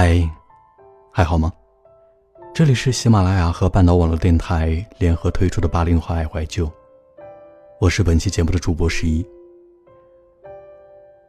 嗨，还好吗？这里是喜马拉雅和半岛网络电台联合推出的八零后爱怀旧，我是本期节目的主播十一。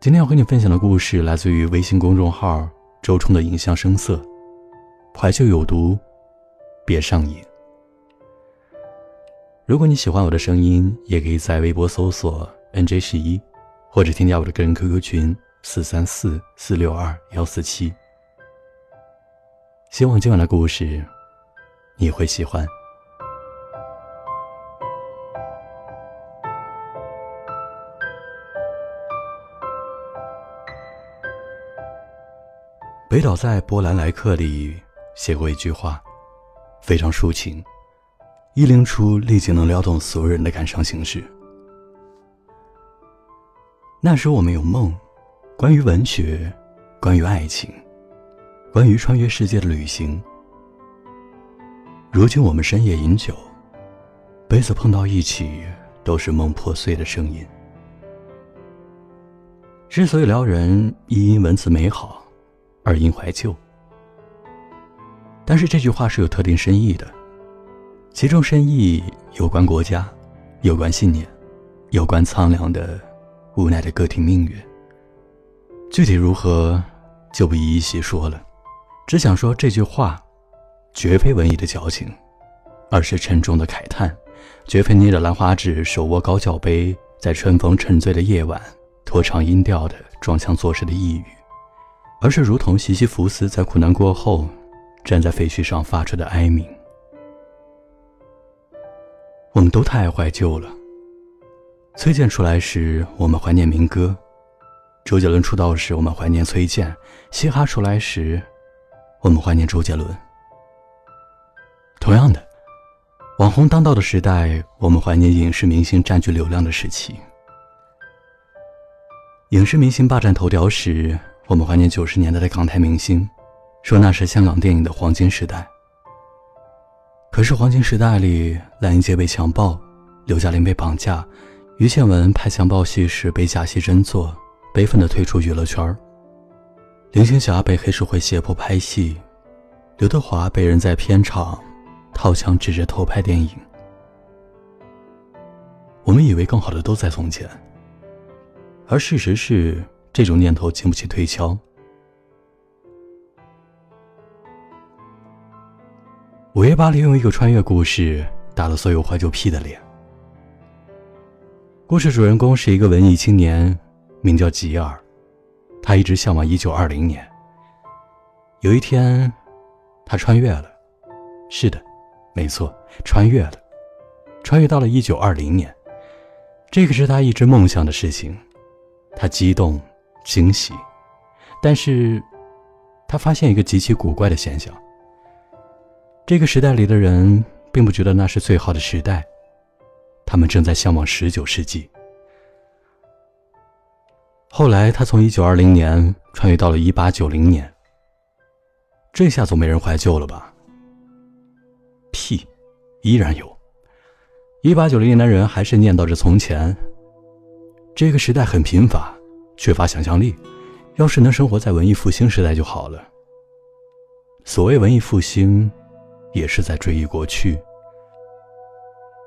今天要和你分享的故事来自于微信公众号周冲的影像声色，怀旧有毒，别上瘾。如果你喜欢我的声音，也可以在微博搜索 “nj 十一”，或者添加我的个人 QQ 群四三四四六二幺四七。希望今晚的故事你会喜欢。北岛在《波兰来客》里写过一句话，非常抒情，一拎出立即能撩动所有人的感伤情绪。那时我们有梦，关于文学，关于爱情，关于穿越世界的旅行。如今我们深夜饮酒，杯子碰到一起，都是梦破碎的声音。之所以撩人，一因文字美好，二因怀旧。但是这句话是有特定深意的，其中深意有关国家，有关信念，有关苍凉的、无奈的个体命运。具体如何，就不一一细说了，只想说这句话。绝非文艺的矫情，而是沉重的慨叹；绝非捏着兰花指、手握高脚杯，在春风沉醉的夜晚拖长音调的装腔作势的呓语，而是如同西西弗斯在苦难过后站在废墟上发出的哀鸣。我们都太怀旧了。崔健出来时，我们怀念民歌；周杰伦出道时，我们怀念崔健；嘻哈出来时，我们怀念周杰伦。同样的，网红当道的时代，我们怀念影视明星占据流量的时期；影视明星霸占头条时，我们怀念九十年代的港台明星，说那是香港电影的黄金时代。可是黄金时代里，蓝英杰被强暴，刘嘉玲被绑架，于倩文拍强暴戏时被假戏真做，悲愤地退出娱乐圈林青霞被黑社会胁迫拍戏，刘德华被人在片场。掏枪指着偷拍电影，我们以为更好的都在从前，而事实是这种念头经不起推敲。午夜巴黎用一个穿越故事打了所有怀旧癖的脸。故事主人公是一个文艺青年，名叫吉尔，他一直向往一九二零年。有一天，他穿越了，是的。没错，穿越了，穿越到了一九二零年，这个是他一直梦想的事情，他激动、惊喜，但是，他发现一个极其古怪的现象：这个时代里的人并不觉得那是最好的时代，他们正在向往十九世纪。后来，他从一九二零年穿越到了一八九零年，这下总没人怀旧了吧？屁，依然有。一八九零年的人还是念叨着从前。这个时代很贫乏，缺乏想象力。要是能生活在文艺复兴时代就好了。所谓文艺复兴，也是在追忆过去。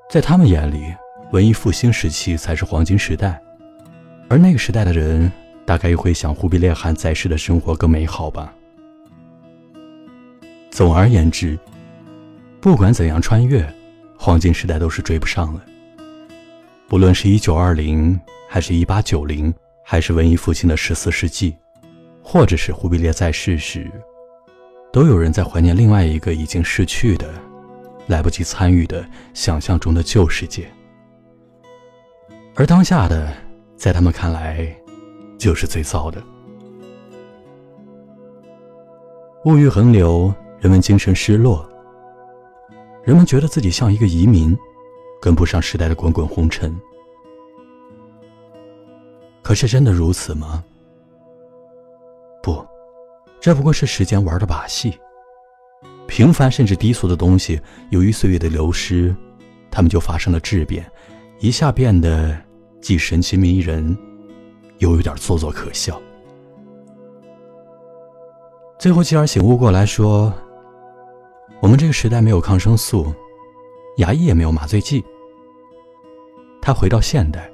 在他们眼里，文艺复兴时期才是黄金时代，而那个时代的人，大概又会想忽必烈汗在世的生活更美好吧。总而言之。不管怎样穿越，黄金时代都是追不上了。不论是一九二零，还是一八九零，还是文艺复兴的十四世纪，或者是忽必烈在世时，都有人在怀念另外一个已经逝去的、来不及参与的想象中的旧世界。而当下的，在他们看来，就是最糟的。物欲横流，人们精神失落，人们觉得自己像一个移民，跟不上时代的滚滚红尘。可是真的如此吗？不，这不过是时间玩的把戏。平凡甚至低俗的东西，由于岁月的流失，它们就发生了质变，一下变得既神奇迷人，又有点做作可笑。最后，继而醒悟过来，说：“我们这个时代没有抗生素，牙医也没有麻醉剂。”他回到现代，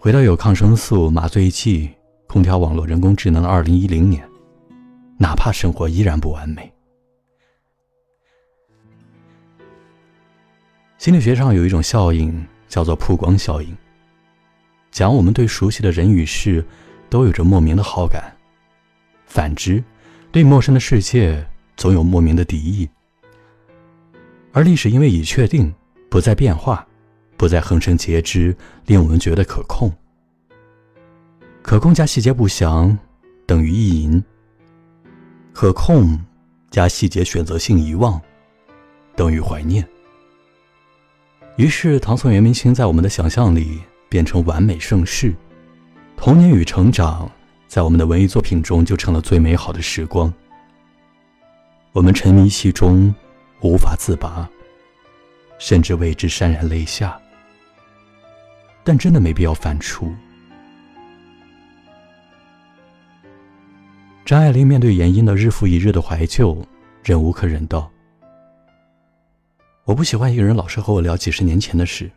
回到有抗生素、麻醉剂、空调、网络、人工智能的二零一零年，哪怕生活依然不完美。心理学上有一种效应叫做曝光效应，讲我们对熟悉的人与事都有着莫名的好感，反之，对陌生的世界总有莫名的敌意。而历史因为已确定，不再变化，不再横生截肢，令我们觉得可控。可控加细节不详等于意淫，可控加细节选择性遗忘等于怀念。于是，唐宋元明清在我们的想象里变成完美盛世，童年与成长在我们的文艺作品中就成了最美好的时光。我们沉迷其中，无法自拔，甚至为之潸然泪下。但真的没必要反刍。张爱玲面对严英的日复一日的怀旧，忍无可忍道。我不喜欢一个人老是和我聊几十年前的事，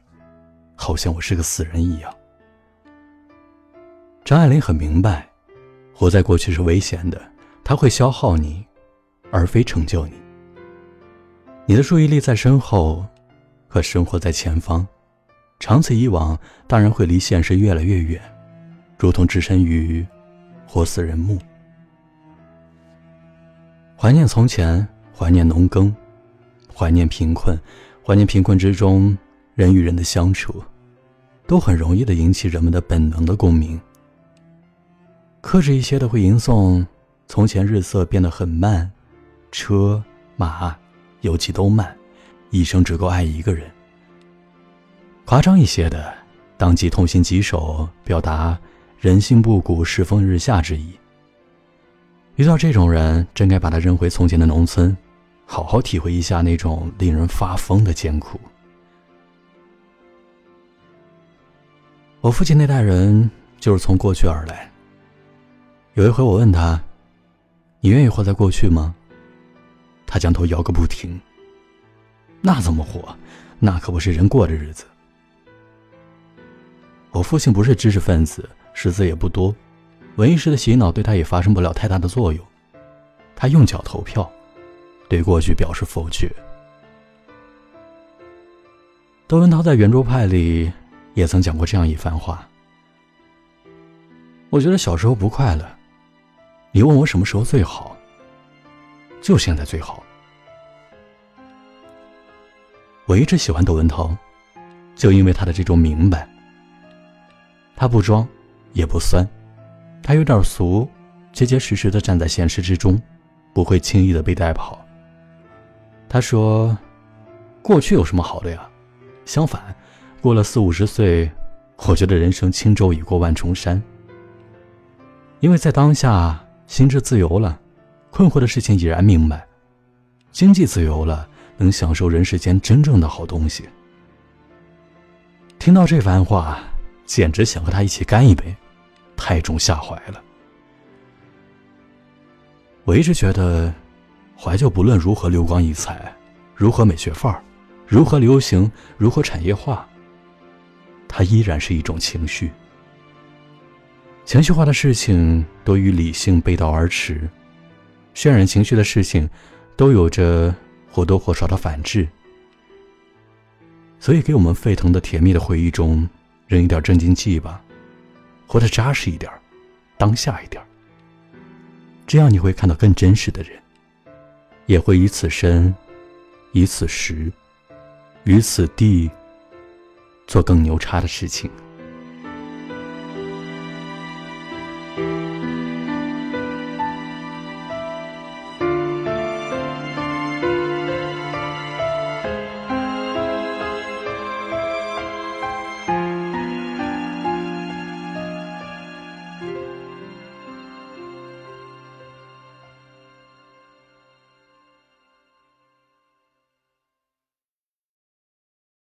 好像我是个死人一样。张爱玲很明白，活在过去是危险的，它会消耗你，而非成就你。你的注意力在身后，可生活在前方，长此以往，当然会离现实越来越远，如同置身于活死人墓。怀念从前，怀念农耕。怀念贫困，怀念贫困之中人与人的相处，都很容易的引起人们的本能的共鸣。克制一些的会吟诵：从前日色变得很慢，车马邮寄都慢，一生只够爱一个人。夸张一些的，当即痛心疾首，表达人心不古，世风日下之意。遇到这种人，真该把他扔回从前的农村。好好体会一下那种令人发疯的艰苦。我父亲那代人就是从过去而来。有一回我问他：“你愿意活在过去吗？”他将头摇个不停。那怎么活？那可不是人过的日子。我父亲不是知识分子，识字也不多，文艺式的洗脑对他也发生不了太大的作用。他用脚投票。对过去表示否决。窦文涛在圆桌派里也曾讲过这样一番话：“我觉得小时候不快乐。你问我什么时候最好，就现在最好。”我一直喜欢窦文涛，就因为他的这种明白。他不装，也不酸，他有点俗，结结实实的站在现实之中，不会轻易的被带跑。他说：“过去有什么好的呀？相反，过了四五十岁，我觉得人生轻舟已过万重山。因为在当下，心智自由了，困惑的事情已然明白，经济自由了，能享受人世间真正的好东西。”听到这番话，简直想和他一起干一杯，太重下怀了。我一直觉得。怀旧不论如何流光溢彩，如何美学范儿，如何流行，如何产业化，它依然是一种情绪。情绪化的事情都与理性背道而驰，渲染情绪的事情都有着或多或少的反制。所以，给我们沸腾的甜蜜的回忆中扔一点镇静剂吧，活得扎实一点，当下一点，这样你会看到更真实的人。也会以此身，以此时，于此地，做更牛叉的事情。